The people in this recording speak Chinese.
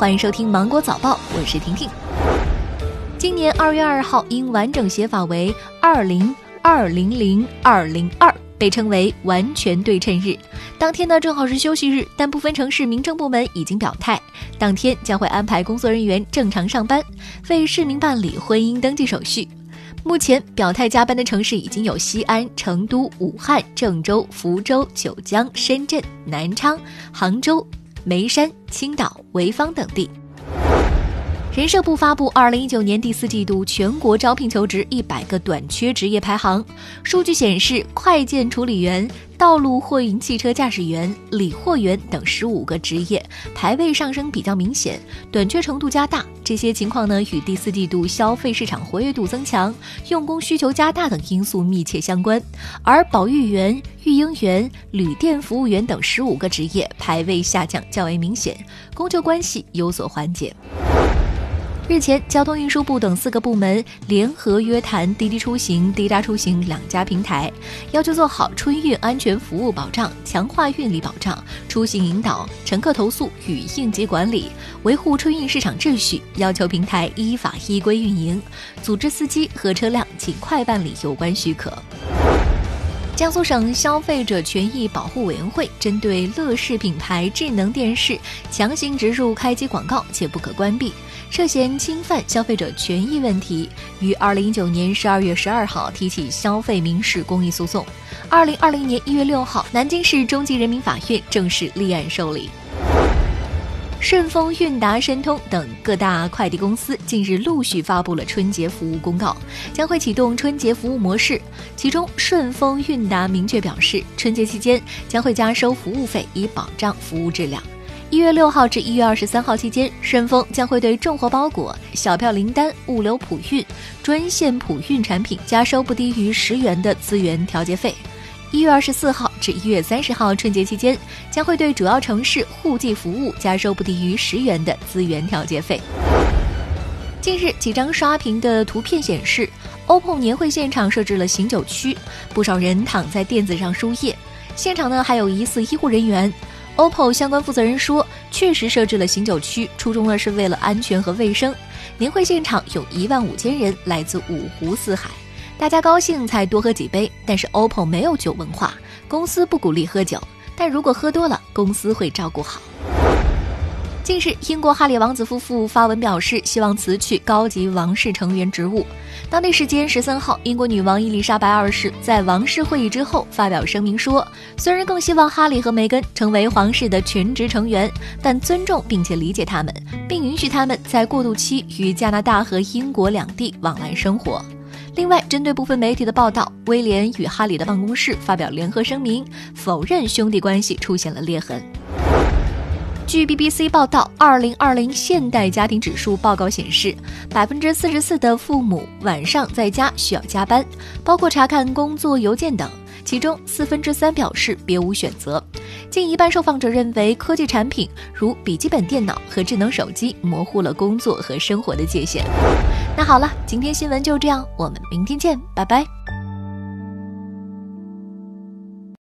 欢迎收听《芒果早报》，我是婷婷。今年二月二号，因完整写法为二零二零零二零二，被称为完全对称日。当天呢，正好是休息日，但部分城市民政部门已经表态，当天将会安排工作人员正常上班，为市民办理婚姻登记手续。目前表态加班的城市已经有西安、成都、武汉、郑州、福州、九江、深圳、南昌、杭州、眉山、青岛、潍坊等地。人社部发布二零一九年第四季度全国招聘求职一百个短缺职业排行，数据显示，快件处理员、道路货运汽车驾驶员、理货员等十五个职业排位上升比较明显，短缺程度加大。这些情况呢，与第四季度消费市场活跃度增强、用工需求加大等因素密切相关。而保育员、育婴员、旅店服务员等十五个职业排位下降较为明显，供求关系有所缓解。日前，交通运输部等四个部门联合约谈滴滴出行、滴答出行两家平台，要求做好春运安全服务保障，强化运力保障、出行引导、乘客投诉与应急管理，维护春运市场秩序。要求平台依法依规运营，组织司机和车辆尽快办理有关许可。江苏省消费者权益保护委员会针对乐视品牌智能电视强行植入开机广告且不可关闭，涉嫌侵犯消费者权益问题，于二零一九年十二月十二号提起消费民事公益诉讼。二零二零年一月六号，南京市中级人民法院正式立案受理。顺丰、韵达、申通等各大快递公司近日陆续发布了春节服务公告，将会启动春节服务模式。其中，顺丰、韵达明确表示，春节期间将会加收服务费，以保障服务质量。一月六号至一月二十三号期间，顺丰将会对重货包裹、小票零单、物流普运、专线普运产品加收不低于十元的资源调节费。一月二十四号至一月三十号春节期间，将会对主要城市户籍服务加收不低于十元的资源调节费。近日，几张刷屏的图片显示，OPPO 年会现场设置了醒酒区，不少人躺在垫子上输液。现场呢还有疑似医护人员。OPPO 相关负责人说，确实设置了醒酒区，初衷呢是为了安全和卫生。年会现场有一万五千人，来自五湖四海。大家高兴才多喝几杯，但是 OPPO 没有酒文化，公司不鼓励喝酒，但如果喝多了，公司会照顾好。近日，英国哈里王子夫妇发文表示，希望辞去高级王室成员职务。当地时间十三号，英国女王伊丽莎白二世在王室会议之后发表声明说，虽然更希望哈里和梅根成为皇室的全职成员，但尊重并且理解他们，并允许他们在过渡期与加拿大和英国两地往来生活。另外，针对部分媒体的报道，威廉与哈里的办公室发表联合声明，否认兄弟关系出现了裂痕。据 BBC 报道，二零二零现代家庭指数报告显示，百分之四十四的父母晚上在家需要加班，包括查看工作邮件等。其中四分之三表示别无选择，近一半受访者认为科技产品如笔记本电脑和智能手机模糊了工作和生活的界限。那好了，今天新闻就这样，我们明天见，拜拜。